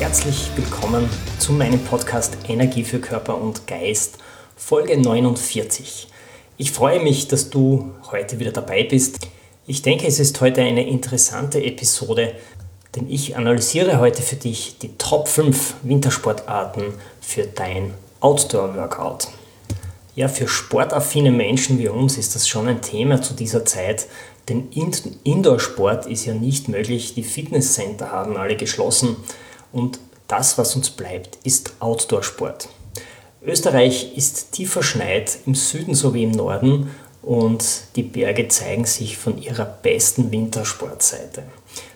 Herzlich willkommen zu meinem Podcast Energie für Körper und Geist, Folge 49. Ich freue mich, dass du heute wieder dabei bist. Ich denke, es ist heute eine interessante Episode, denn ich analysiere heute für dich die Top 5 Wintersportarten für dein Outdoor-Workout. Ja, für sportaffine Menschen wie uns ist das schon ein Thema zu dieser Zeit, denn Indoor-Sport ist ja nicht möglich. Die Fitnesscenter haben alle geschlossen und das, was uns bleibt, ist Outdoor-Sport. Österreich ist tief verschneit im Süden sowie im Norden und die Berge zeigen sich von ihrer besten Wintersportseite.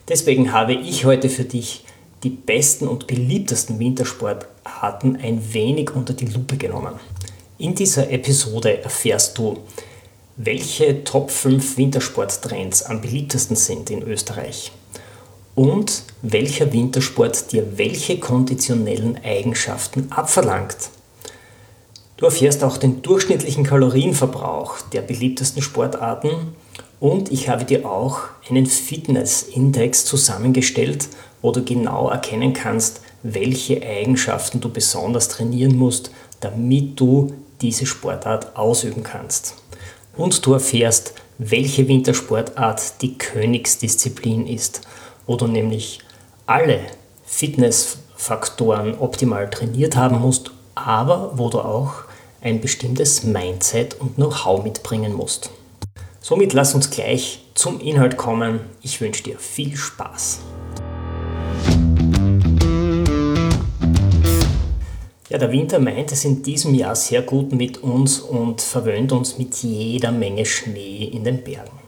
Deswegen habe ich heute für dich die besten und beliebtesten Wintersportarten ein wenig unter die Lupe genommen. In dieser Episode erfährst du, welche Top 5 Wintersporttrends am beliebtesten sind in Österreich und welcher Wintersport dir welche konditionellen Eigenschaften abverlangt. Du erfährst auch den durchschnittlichen Kalorienverbrauch der beliebtesten Sportarten und ich habe dir auch einen Fitnessindex zusammengestellt, wo du genau erkennen kannst, welche Eigenschaften du besonders trainieren musst, damit du diese Sportart ausüben kannst. Und du erfährst, welche Wintersportart die Königsdisziplin ist, wo du nämlich alle Fitnessfaktoren optimal trainiert haben musst, aber wo du auch ein bestimmtes Mindset und Know-how mitbringen musst. Somit lass uns gleich zum Inhalt kommen. Ich wünsche dir viel Spaß. Ja, der Winter meint es in diesem Jahr sehr gut mit uns und verwöhnt uns mit jeder Menge Schnee in den Bergen.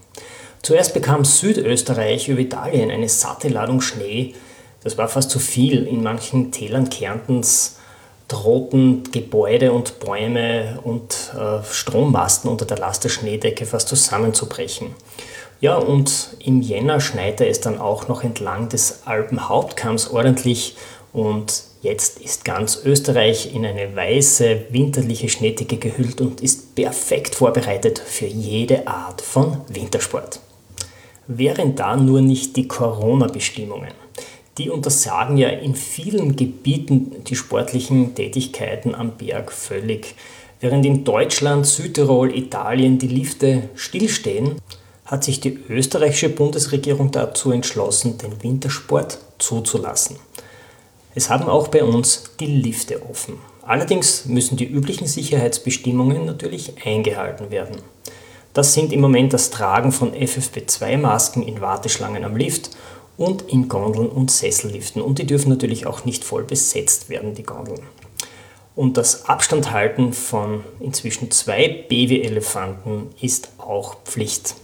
Zuerst bekam Südösterreich über Italien eine satte Ladung Schnee. Das war fast zu viel. In manchen Tälern Kärntens drohten Gebäude und Bäume und äh, Strommasten unter der Last der Schneedecke fast zusammenzubrechen. Ja, und im Jänner schneite es dann auch noch entlang des Alpenhauptkamms ordentlich und Jetzt ist ganz Österreich in eine weiße winterliche Schneedecke gehüllt und ist perfekt vorbereitet für jede Art von Wintersport. Wären da nur nicht die Corona-Bestimmungen. Die untersagen ja in vielen Gebieten die sportlichen Tätigkeiten am Berg völlig. Während in Deutschland, Südtirol, Italien die Lifte stillstehen, hat sich die österreichische Bundesregierung dazu entschlossen, den Wintersport zuzulassen. Es haben auch bei uns die Lifte offen. Allerdings müssen die üblichen Sicherheitsbestimmungen natürlich eingehalten werden. Das sind im Moment das Tragen von FFP2-Masken in Warteschlangen am Lift und in Gondeln und Sesselliften. Und die dürfen natürlich auch nicht voll besetzt werden, die Gondeln. Und das Abstandhalten von inzwischen zwei Babyelefanten ist auch Pflicht.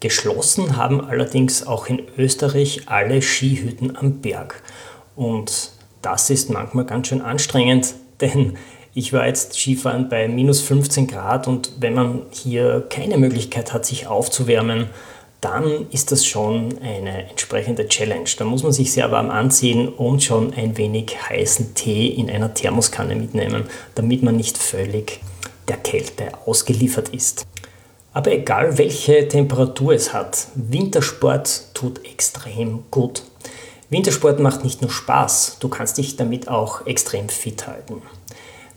Geschlossen haben allerdings auch in Österreich alle Skihütten am Berg. Und das ist manchmal ganz schön anstrengend, denn ich war jetzt Skifahren bei minus 15 Grad und wenn man hier keine Möglichkeit hat, sich aufzuwärmen, dann ist das schon eine entsprechende Challenge. Da muss man sich sehr warm anziehen und schon ein wenig heißen Tee in einer Thermoskanne mitnehmen, damit man nicht völlig der Kälte ausgeliefert ist. Aber egal welche Temperatur es hat, Wintersport tut extrem gut. Wintersport macht nicht nur Spaß, du kannst dich damit auch extrem fit halten.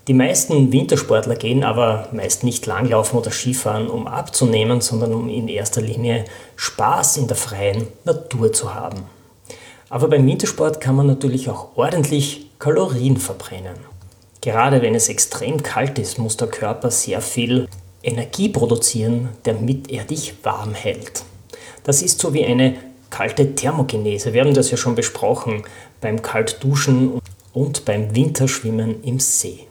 Die meisten Wintersportler gehen aber meist nicht langlaufen oder Skifahren, um abzunehmen, sondern um in erster Linie Spaß in der freien Natur zu haben. Aber beim Wintersport kann man natürlich auch ordentlich Kalorien verbrennen. Gerade wenn es extrem kalt ist, muss der Körper sehr viel Energie produzieren, damit er dich warm hält. Das ist so wie eine kalte Thermogenese. Wir haben das ja schon besprochen beim Kaltduschen und beim Winterschwimmen im See.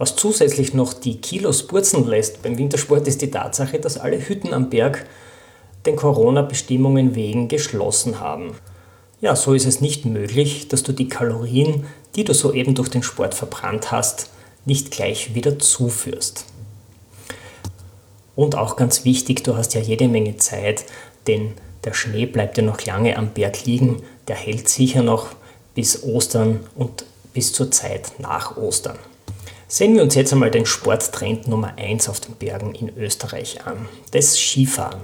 Was zusätzlich noch die Kilos purzeln lässt beim Wintersport ist die Tatsache, dass alle Hütten am Berg den Corona-Bestimmungen wegen geschlossen haben. ja, so ist es nicht möglich, dass du die Kalorien, die du soeben durch den Sport verbrannt hast, nicht gleich wieder zuführst. Und auch ganz wichtig, du hast ja jede Menge Zeit, denn der Schnee bleibt ja noch lange am Berg liegen, der hält sicher noch bis Ostern und bis zur Zeit nach Ostern. Sehen wir uns jetzt einmal den Sporttrend Nummer 1 auf den Bergen in Österreich an, das Skifahren.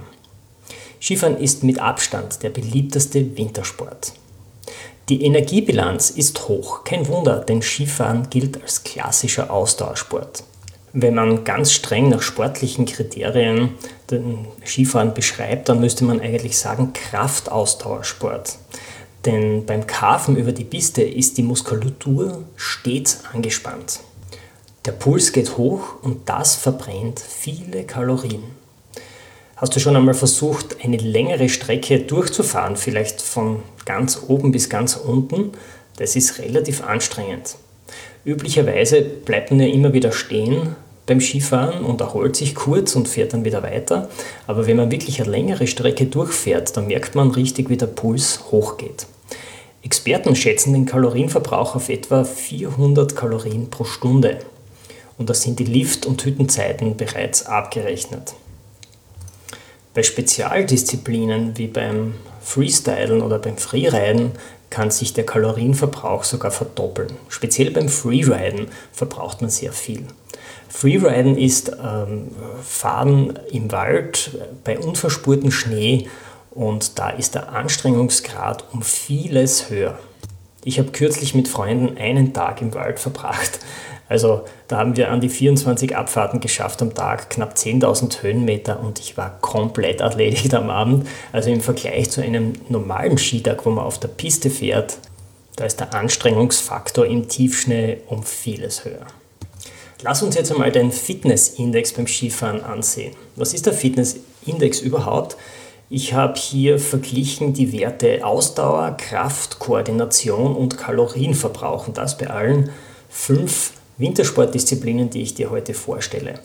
Skifahren ist mit Abstand der beliebteste Wintersport. Die Energiebilanz ist hoch, kein Wunder, denn Skifahren gilt als klassischer Ausdauersport. Wenn man ganz streng nach sportlichen Kriterien den Skifahren beschreibt, dann müsste man eigentlich sagen Kraftausdauersport. Denn beim Karfen über die Piste ist die Muskulatur stets angespannt. Der Puls geht hoch und das verbrennt viele Kalorien. Hast du schon einmal versucht, eine längere Strecke durchzufahren, vielleicht von ganz oben bis ganz unten? Das ist relativ anstrengend. Üblicherweise bleibt man ja immer wieder stehen beim Skifahren und erholt sich kurz und fährt dann wieder weiter. Aber wenn man wirklich eine längere Strecke durchfährt, dann merkt man richtig, wie der Puls hochgeht. Experten schätzen den Kalorienverbrauch auf etwa 400 Kalorien pro Stunde und da sind die Lift- und Hüttenzeiten bereits abgerechnet. Bei Spezialdisziplinen wie beim Freestylen oder beim Freeriden kann sich der Kalorienverbrauch sogar verdoppeln. Speziell beim Freeriden verbraucht man sehr viel. Freeriden ist ähm, Fahren im Wald bei unverspurtem Schnee und da ist der Anstrengungsgrad um vieles höher. Ich habe kürzlich mit Freunden einen Tag im Wald verbracht. Also da haben wir an die 24 Abfahrten geschafft am Tag, knapp 10.000 Höhenmeter und ich war komplett erledigt am Abend. Also im Vergleich zu einem normalen Skitag, wo man auf der Piste fährt, da ist der Anstrengungsfaktor im Tiefschnee um vieles höher. Lass uns jetzt einmal den Fitnessindex beim Skifahren ansehen. Was ist der Fitnessindex überhaupt? Ich habe hier verglichen die Werte Ausdauer, Kraft, Koordination und Kalorienverbrauch und das bei allen fünf Wintersportdisziplinen, die ich dir heute vorstelle.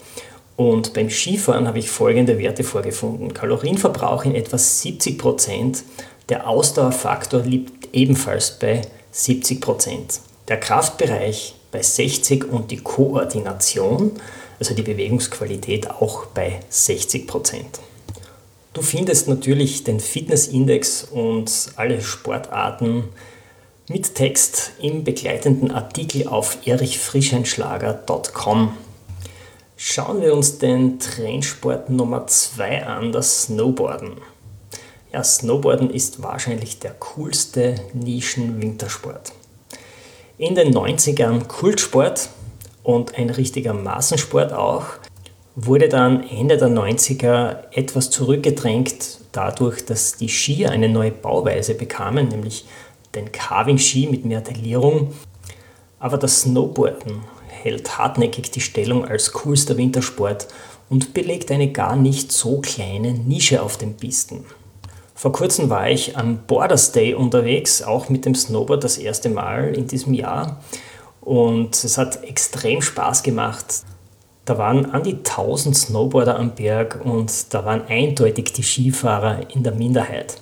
Und beim Skifahren habe ich folgende Werte vorgefunden. Kalorienverbrauch in etwa 70 Prozent. Der Ausdauerfaktor liegt ebenfalls bei 70 Prozent. Der Kraftbereich bei 60 und die Koordination, also die Bewegungsqualität, auch bei 60 Prozent. Du findest natürlich den Fitnessindex und alle Sportarten mit Text im begleitenden Artikel auf erichfrischenschlager.com. Schauen wir uns den Trendsport Nummer 2 an, das Snowboarden. Ja, Snowboarden ist wahrscheinlich der coolste Nischen-Wintersport. In den 90ern Kultsport und ein richtiger Massensport auch, wurde dann Ende der 90er etwas zurückgedrängt dadurch, dass die Skier eine neue Bauweise bekamen, nämlich den Carving-Ski mit mehr Taillierung. Aber das Snowboarden hält hartnäckig die Stellung als coolster Wintersport und belegt eine gar nicht so kleine Nische auf den Pisten. Vor kurzem war ich am Borders Day unterwegs, auch mit dem Snowboard das erste Mal in diesem Jahr. Und es hat extrem Spaß gemacht. Da waren an die 1000 Snowboarder am Berg und da waren eindeutig die Skifahrer in der Minderheit.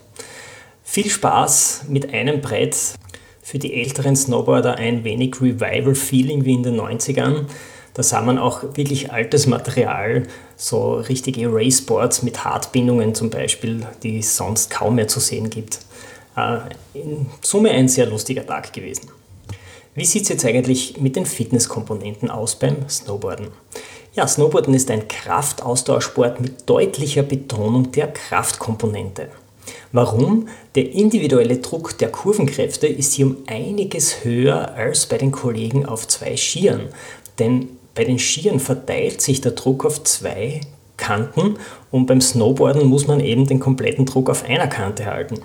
Viel Spaß mit einem Brett. Für die älteren Snowboarder ein wenig Revival-Feeling wie in den 90ern. Da sah man auch wirklich altes Material, so richtige Raceboards mit Hartbindungen zum Beispiel, die es sonst kaum mehr zu sehen gibt. Äh, in Summe ein sehr lustiger Tag gewesen. Wie sieht es jetzt eigentlich mit den Fitnesskomponenten aus beim Snowboarden? Ja, Snowboarden ist ein Kraftausdauersport mit deutlicher Betonung der Kraftkomponente. Warum? Der individuelle Druck der Kurvenkräfte ist hier um einiges höher als bei den Kollegen auf zwei Skiern. Denn bei den Skiern verteilt sich der Druck auf zwei Kanten und beim Snowboarden muss man eben den kompletten Druck auf einer Kante halten.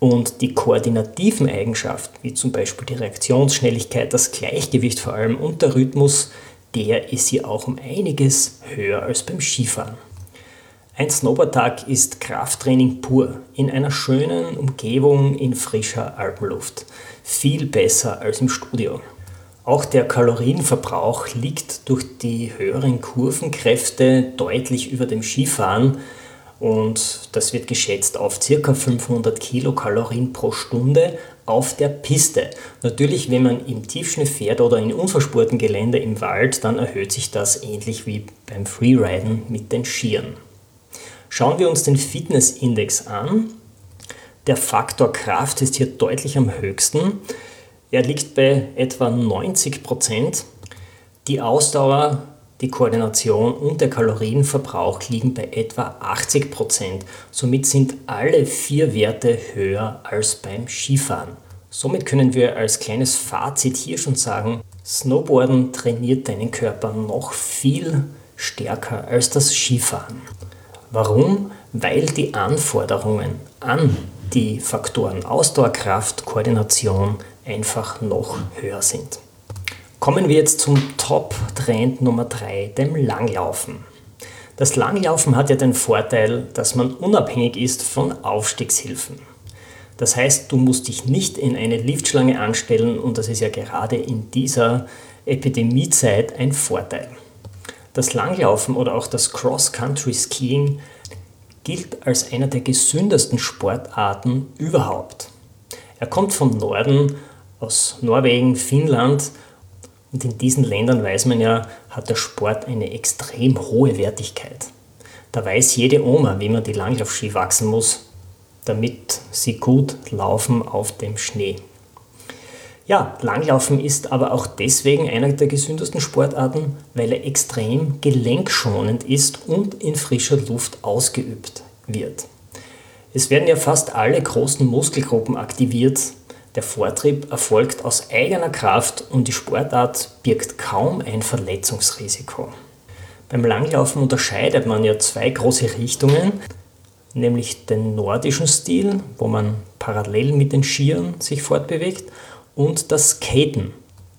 Und die koordinativen Eigenschaften, wie zum Beispiel die Reaktionsschnelligkeit, das Gleichgewicht vor allem und der Rhythmus, der ist hier auch um einiges höher als beim Skifahren. Ein Snowboardtag ist Krafttraining pur, in einer schönen Umgebung in frischer Alpenluft. Viel besser als im Studio. Auch der Kalorienverbrauch liegt durch die höheren Kurvenkräfte deutlich über dem Skifahren und das wird geschätzt auf ca. 500 Kilokalorien pro Stunde auf der Piste. Natürlich, wenn man im Tiefschnee fährt oder in unverspurten Gelände im Wald, dann erhöht sich das ähnlich wie beim Freeriden mit den Skiern. Schauen wir uns den Fitnessindex an. Der Faktor Kraft ist hier deutlich am höchsten. Er liegt bei etwa 90 Prozent. Die Ausdauer die Koordination und der Kalorienverbrauch liegen bei etwa 80 Prozent. Somit sind alle vier Werte höher als beim Skifahren. Somit können wir als kleines Fazit hier schon sagen, Snowboarden trainiert deinen Körper noch viel stärker als das Skifahren. Warum? Weil die Anforderungen an die Faktoren Ausdauerkraft, Koordination einfach noch höher sind. Kommen wir jetzt zum Top-Trend Nummer 3, dem Langlaufen. Das Langlaufen hat ja den Vorteil, dass man unabhängig ist von Aufstiegshilfen. Das heißt, du musst dich nicht in eine Liftschlange anstellen und das ist ja gerade in dieser Epidemiezeit ein Vorteil. Das Langlaufen oder auch das Cross-Country-Skiing gilt als einer der gesündesten Sportarten überhaupt. Er kommt vom Norden, aus Norwegen, Finnland und in diesen Ländern weiß man ja, hat der Sport eine extrem hohe Wertigkeit. Da weiß jede Oma, wie man die Langlaufski wachsen muss, damit sie gut laufen auf dem Schnee. Ja, Langlaufen ist aber auch deswegen einer der gesündesten Sportarten, weil er extrem gelenkschonend ist und in frischer Luft ausgeübt wird. Es werden ja fast alle großen Muskelgruppen aktiviert, der Vortrieb erfolgt aus eigener Kraft und die Sportart birgt kaum ein Verletzungsrisiko. Beim Langlaufen unterscheidet man ja zwei große Richtungen, nämlich den nordischen Stil, wo man parallel mit den Skiern sich fortbewegt, und das Skaten.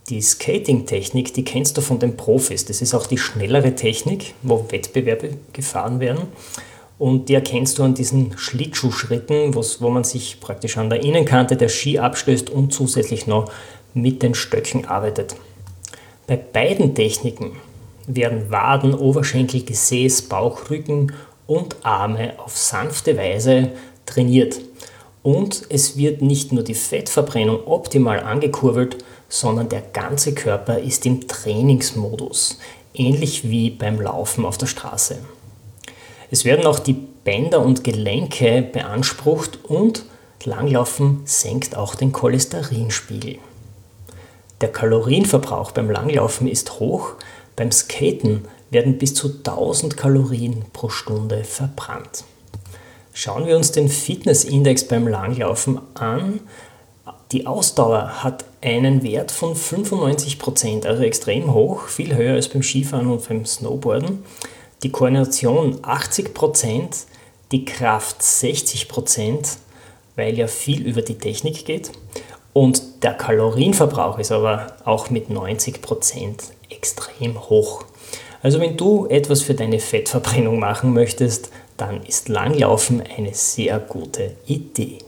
Die Skating-Technik, die kennst du von den Profis. Das ist auch die schnellere Technik, wo Wettbewerbe gefahren werden. Und die erkennst du an diesen Schlittschuhschritten, wo man sich praktisch an der Innenkante der Ski abstößt und zusätzlich noch mit den Stöcken arbeitet. Bei beiden Techniken werden Waden, Oberschenkel, Gesäß, Bauch, Rücken und Arme auf sanfte Weise trainiert. Und es wird nicht nur die Fettverbrennung optimal angekurbelt, sondern der ganze Körper ist im Trainingsmodus, ähnlich wie beim Laufen auf der Straße. Es werden auch die Bänder und Gelenke beansprucht und Langlaufen senkt auch den Cholesterinspiegel. Der Kalorienverbrauch beim Langlaufen ist hoch, beim Skaten werden bis zu 1000 Kalorien pro Stunde verbrannt. Schauen wir uns den Fitnessindex beim Langlaufen an. Die Ausdauer hat einen Wert von 95%, also extrem hoch, viel höher als beim Skifahren und beim Snowboarden die Koordination 80%, die Kraft 60%, weil ja viel über die Technik geht. Und der Kalorienverbrauch ist aber auch mit 90% extrem hoch. Also wenn du etwas für deine Fettverbrennung machen möchtest, dann ist Langlaufen eine sehr gute Idee.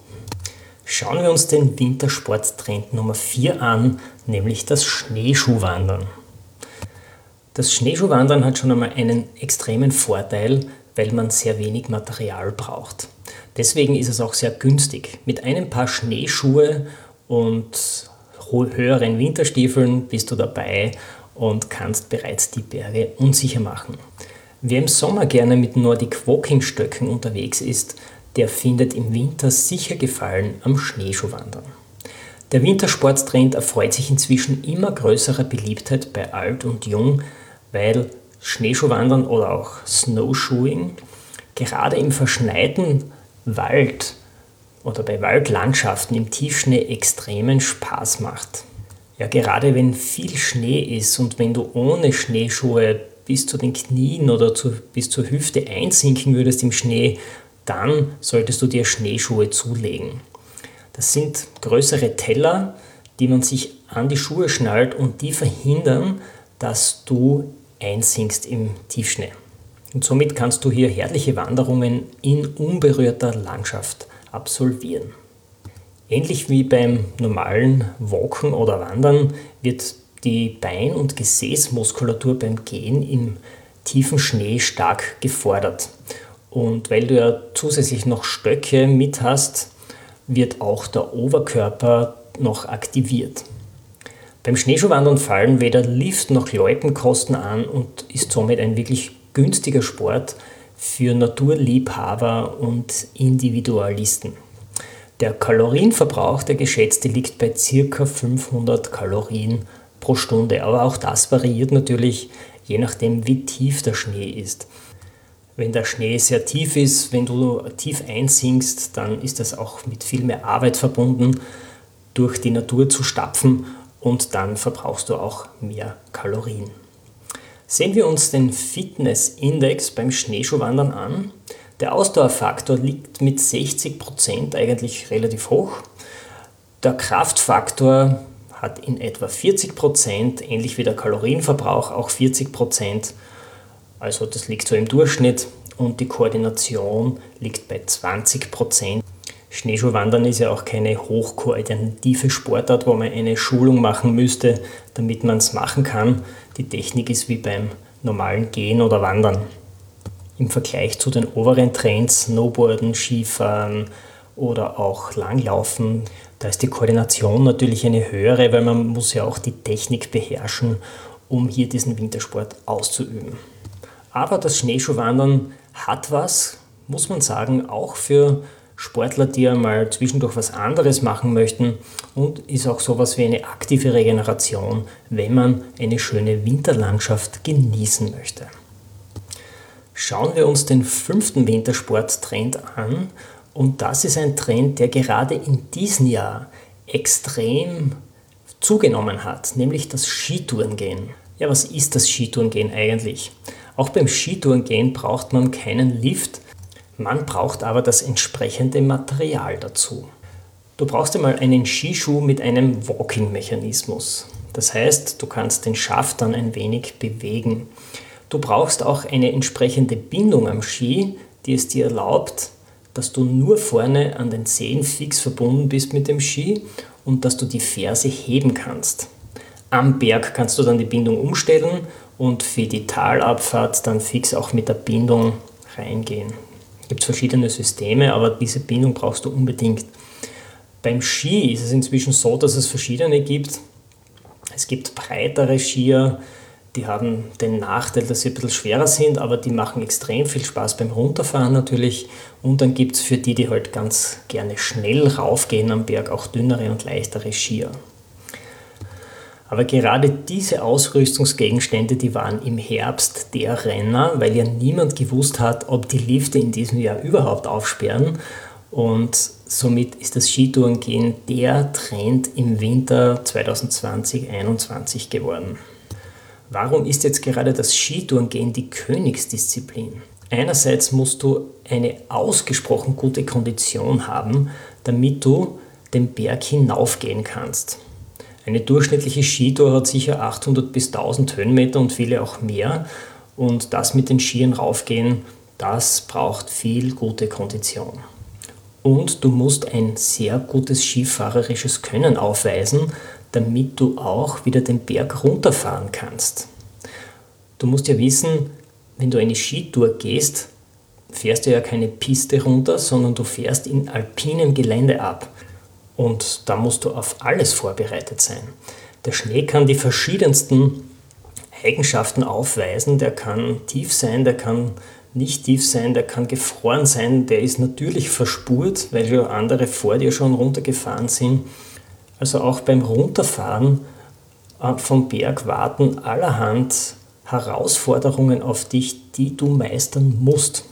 Schauen wir uns den Wintersporttrend Nummer 4 an, nämlich das Schneeschuhwandern. Das Schneeschuhwandern hat schon einmal einen extremen Vorteil, weil man sehr wenig Material braucht. Deswegen ist es auch sehr günstig. Mit einem Paar Schneeschuhe und höheren Winterstiefeln bist du dabei und kannst bereits die Berge unsicher machen. Wer im Sommer gerne mit Nordic Walking Stöcken unterwegs ist, der findet im Winter sicher Gefallen am Schneeschuhwandern. Der Wintersporttrend erfreut sich inzwischen immer größerer Beliebtheit bei alt und jung, weil Schneeschuhwandern oder auch Snowshoeing gerade im verschneiten Wald oder bei Waldlandschaften im Tiefschnee extremen Spaß macht. Ja, gerade wenn viel Schnee ist und wenn du ohne Schneeschuhe bis zu den Knien oder zu, bis zur Hüfte einsinken würdest im Schnee, dann solltest du dir Schneeschuhe zulegen. Das sind größere Teller, die man sich an die Schuhe schnallt und die verhindern, dass du einsinkst im Tiefschnee. Und somit kannst du hier herrliche Wanderungen in unberührter Landschaft absolvieren. Ähnlich wie beim normalen Walken oder Wandern wird die Bein- und Gesäßmuskulatur beim Gehen im tiefen Schnee stark gefordert. Und weil du ja zusätzlich noch Stöcke mit hast, wird auch der Oberkörper noch aktiviert. Beim Schneeschuhwandern fallen weder Lift noch Loipenkosten an und ist somit ein wirklich günstiger Sport für Naturliebhaber und Individualisten. Der Kalorienverbrauch, der geschätzte, liegt bei ca. 500 Kalorien pro Stunde, aber auch das variiert natürlich je nachdem, wie tief der Schnee ist. Wenn der Schnee sehr tief ist, wenn du tief einsinkst, dann ist das auch mit viel mehr Arbeit verbunden, durch die Natur zu stapfen und dann verbrauchst du auch mehr Kalorien. Sehen wir uns den Fitness-Index beim Schneeschuhwandern an. Der Ausdauerfaktor liegt mit 60% eigentlich relativ hoch. Der Kraftfaktor hat in etwa 40%, ähnlich wie der Kalorienverbrauch auch 40%. Also das liegt so im Durchschnitt und die Koordination liegt bei 20%. Schneeschuhwandern ist ja auch keine hochkoordinative Sportart, wo man eine Schulung machen müsste, damit man es machen kann. Die Technik ist wie beim normalen Gehen oder Wandern. Im Vergleich zu den oberen Trends, Snowboarden, Skifahren oder auch Langlaufen, da ist die Koordination natürlich eine höhere, weil man muss ja auch die Technik beherrschen, um hier diesen Wintersport auszuüben. Aber das Schneeschuhwandern hat was, muss man sagen, auch für Sportler, die einmal zwischendurch was anderes machen möchten und ist auch sowas wie eine aktive Regeneration, wenn man eine schöne Winterlandschaft genießen möchte. Schauen wir uns den fünften Wintersporttrend an und das ist ein Trend, der gerade in diesem Jahr extrem zugenommen hat, nämlich das Skitourengehen. Ja, was ist das Skitourengehen eigentlich? Auch beim Skitourengehen braucht man keinen Lift, man braucht aber das entsprechende Material dazu. Du brauchst einmal einen Skischuh mit einem Walking-Mechanismus. Das heißt, du kannst den Schaft dann ein wenig bewegen. Du brauchst auch eine entsprechende Bindung am Ski, die es dir erlaubt, dass du nur vorne an den Zehen fix verbunden bist mit dem Ski und dass du die Ferse heben kannst. Am Berg kannst du dann die Bindung umstellen und für die Talabfahrt dann fix auch mit der Bindung reingehen. Es gibt verschiedene Systeme, aber diese Bindung brauchst du unbedingt. Beim Ski ist es inzwischen so, dass es verschiedene gibt. Es gibt breitere Skier, die haben den Nachteil, dass sie ein bisschen schwerer sind, aber die machen extrem viel Spaß beim Runterfahren natürlich. Und dann gibt es für die, die halt ganz gerne schnell raufgehen am Berg, auch dünnere und leichtere Skier. Aber gerade diese Ausrüstungsgegenstände, die waren im Herbst der Renner, weil ja niemand gewusst hat, ob die Lifte in diesem Jahr überhaupt aufsperren. Und somit ist das Skitourengehen der Trend im Winter 2020-21 geworden. Warum ist jetzt gerade das Skitourengehen die Königsdisziplin? Einerseits musst du eine ausgesprochen gute Kondition haben, damit du den Berg hinaufgehen kannst. Eine durchschnittliche Skitour hat sicher 800 bis 1000 Höhenmeter und viele auch mehr. Und das mit den Skiern raufgehen, das braucht viel gute Kondition. Und du musst ein sehr gutes skifahrerisches Können aufweisen, damit du auch wieder den Berg runterfahren kannst. Du musst ja wissen, wenn du eine Skitour gehst, fährst du ja keine Piste runter, sondern du fährst in alpinem Gelände ab. Und da musst du auf alles vorbereitet sein. Der Schnee kann die verschiedensten Eigenschaften aufweisen. Der kann tief sein, der kann nicht tief sein, der kann gefroren sein, der ist natürlich verspurt, weil ja andere vor dir schon runtergefahren sind. Also auch beim Runterfahren äh, vom Berg warten allerhand Herausforderungen auf dich, die du meistern musst.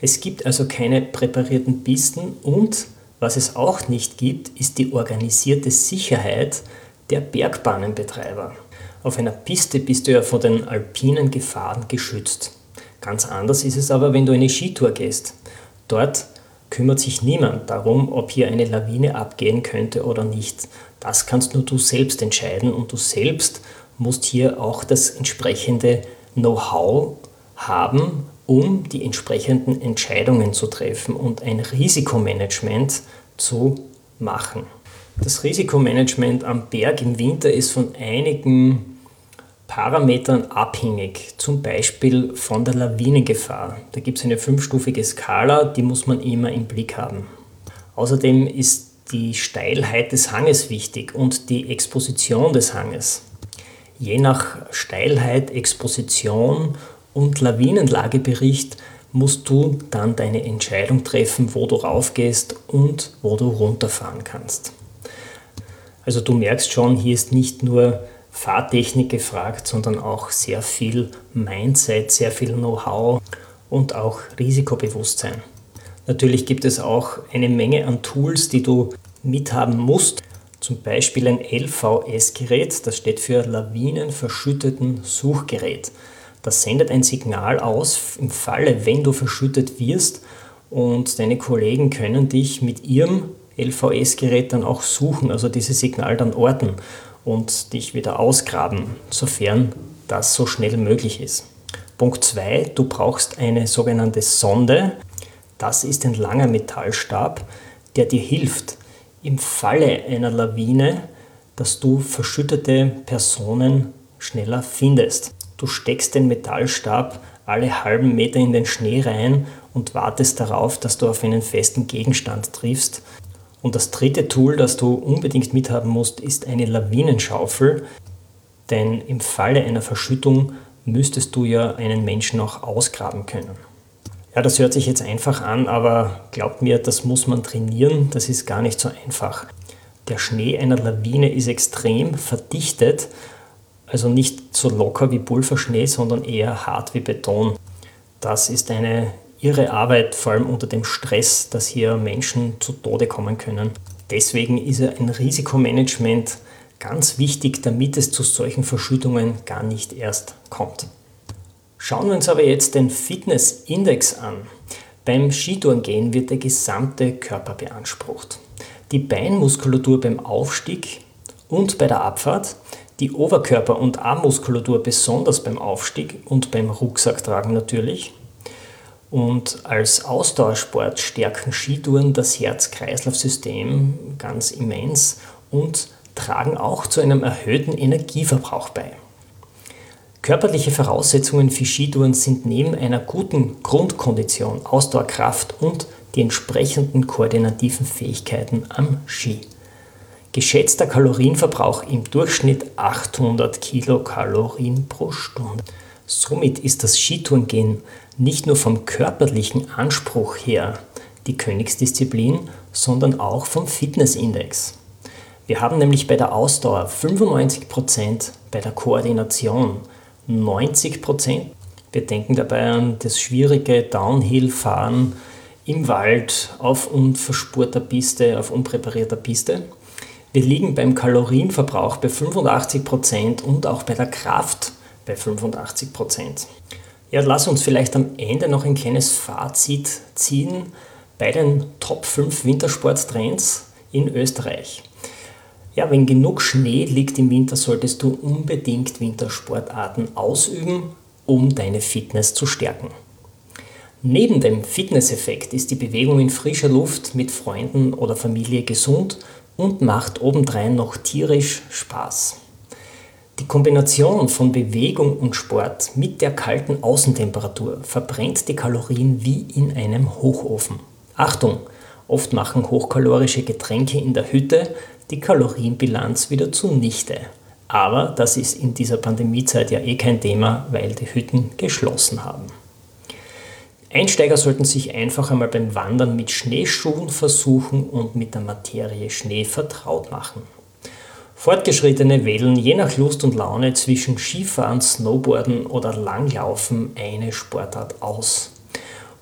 Es gibt also keine präparierten Pisten und was es auch nicht gibt, ist die organisierte Sicherheit der Bergbahnenbetreiber. Auf einer Piste bist du ja vor den alpinen Gefahren geschützt. Ganz anders ist es aber, wenn du eine Skitour gehst. Dort kümmert sich niemand darum, ob hier eine Lawine abgehen könnte oder nicht. Das kannst nur du selbst entscheiden und du selbst musst hier auch das entsprechende Know-how haben, um die entsprechenden Entscheidungen zu treffen und ein Risikomanagement zu machen. Das Risikomanagement am Berg im Winter ist von einigen Parametern abhängig, zum Beispiel von der Lawinengefahr. Da gibt es eine fünfstufige Skala, die muss man immer im Blick haben. Außerdem ist die Steilheit des Hanges wichtig und die Exposition des Hanges. Je nach Steilheit, Exposition und Lawinenlagebericht musst du dann deine Entscheidung treffen, wo du raufgehst und wo du runterfahren kannst. Also du merkst schon, hier ist nicht nur Fahrtechnik gefragt, sondern auch sehr viel Mindset, sehr viel Know-how und auch Risikobewusstsein. Natürlich gibt es auch eine Menge an Tools, die du mithaben musst. Zum Beispiel ein LVS-Gerät, das steht für Lawinenverschütteten Suchgerät. Das sendet ein Signal aus im Falle, wenn du verschüttet wirst und deine Kollegen können dich mit ihrem LVS-Gerät dann auch suchen, also dieses Signal dann orten und dich wieder ausgraben, sofern das so schnell möglich ist. Punkt 2, du brauchst eine sogenannte Sonde. Das ist ein langer Metallstab, der dir hilft, im Falle einer Lawine, dass du verschüttete Personen schneller findest. Du steckst den Metallstab alle halben Meter in den Schnee rein und wartest darauf, dass du auf einen festen Gegenstand triffst. Und das dritte Tool, das du unbedingt mithaben musst, ist eine Lawinenschaufel. Denn im Falle einer Verschüttung müsstest du ja einen Menschen auch ausgraben können. Ja, das hört sich jetzt einfach an, aber glaubt mir, das muss man trainieren, das ist gar nicht so einfach. Der Schnee einer Lawine ist extrem verdichtet, also nicht so locker wie Pulverschnee, sondern eher hart wie Beton. Das ist eine irre Arbeit, vor allem unter dem Stress, dass hier Menschen zu Tode kommen können. Deswegen ist ein Risikomanagement ganz wichtig, damit es zu solchen Verschüttungen gar nicht erst kommt. Schauen wir uns aber jetzt den Fitnessindex an. Beim Skitourengehen wird der gesamte Körper beansprucht. Die Beinmuskulatur beim Aufstieg und bei der Abfahrt, die Oberkörper- und Armmuskulatur besonders beim Aufstieg und beim Rucksacktragen natürlich. Und als Ausdauersport stärken Skitouren das Herz-Kreislauf-System ganz immens und tragen auch zu einem erhöhten Energieverbrauch bei. Körperliche Voraussetzungen für Skitouren sind neben einer guten Grundkondition, Ausdauerkraft und die entsprechenden koordinativen Fähigkeiten am Ski. Geschätzter Kalorienverbrauch im Durchschnitt 800 Kilokalorien pro Stunde. Somit ist das Skitourengehen nicht nur vom körperlichen Anspruch her die Königsdisziplin, sondern auch vom Fitnessindex. Wir haben nämlich bei der Ausdauer 95%, bei der Koordination 90 Prozent. Wir denken dabei an das schwierige Downhill-Fahren im Wald auf unverspurter Piste, auf unpräparierter Piste. Wir liegen beim Kalorienverbrauch bei 85 Prozent und auch bei der Kraft bei 85%. Prozent. Ja, lass uns vielleicht am Ende noch ein kleines Fazit ziehen bei den Top 5 Wintersporttrends in Österreich. Ja, wenn genug Schnee liegt im Winter, solltest du unbedingt Wintersportarten ausüben, um deine Fitness zu stärken. Neben dem Fitnesseffekt ist die Bewegung in frischer Luft mit Freunden oder Familie gesund und macht obendrein noch tierisch Spaß. Die Kombination von Bewegung und Sport mit der kalten Außentemperatur verbrennt die Kalorien wie in einem Hochofen. Achtung, oft machen hochkalorische Getränke in der Hütte die Kalorienbilanz wieder zunichte. Aber das ist in dieser Pandemiezeit ja eh kein Thema, weil die Hütten geschlossen haben. Einsteiger sollten sich einfach einmal beim Wandern mit Schneeschuhen versuchen und mit der Materie Schnee vertraut machen. Fortgeschrittene wählen je nach Lust und Laune zwischen Skifahren, Snowboarden oder Langlaufen eine Sportart aus.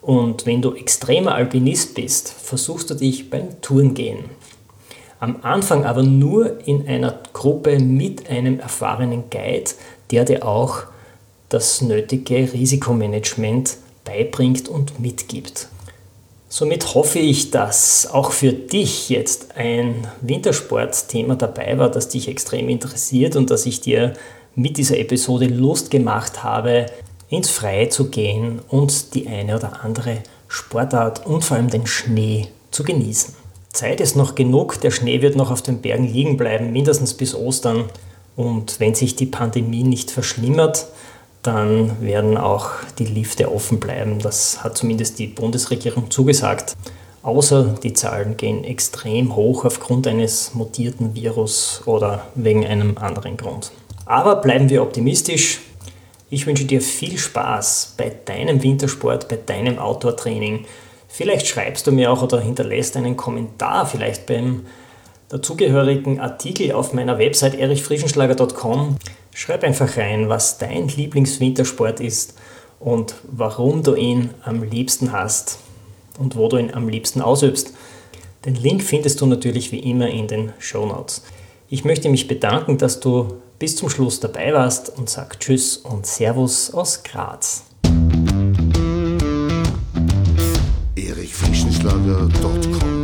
Und wenn du extremer Alpinist bist, versuchst du dich beim Tourengehen. Am Anfang aber nur in einer Gruppe mit einem erfahrenen Guide, der dir auch das nötige Risikomanagement beibringt und mitgibt. Somit hoffe ich, dass auch für dich jetzt ein Wintersportthema dabei war, das dich extrem interessiert und dass ich dir mit dieser Episode Lust gemacht habe, ins Freie zu gehen und die eine oder andere Sportart und vor allem den Schnee zu genießen. Zeit ist noch genug, der Schnee wird noch auf den Bergen liegen bleiben, mindestens bis Ostern. Und wenn sich die Pandemie nicht verschlimmert, dann werden auch die Lifte offen bleiben. Das hat zumindest die Bundesregierung zugesagt. Außer die Zahlen gehen extrem hoch aufgrund eines mutierten Virus oder wegen einem anderen Grund. Aber bleiben wir optimistisch. Ich wünsche dir viel Spaß bei deinem Wintersport, bei deinem Outdoor-Training. Vielleicht schreibst du mir auch oder hinterlässt einen Kommentar, vielleicht beim dazugehörigen Artikel auf meiner Website erichfrischenschlager.com. Schreib einfach rein, was dein Lieblingswintersport ist und warum du ihn am liebsten hast und wo du ihn am liebsten ausübst. Den Link findest du natürlich wie immer in den Show Notes. Ich möchte mich bedanken, dass du bis zum Schluss dabei warst und sag Tschüss und Servus aus Graz. erichfrischenschlager.com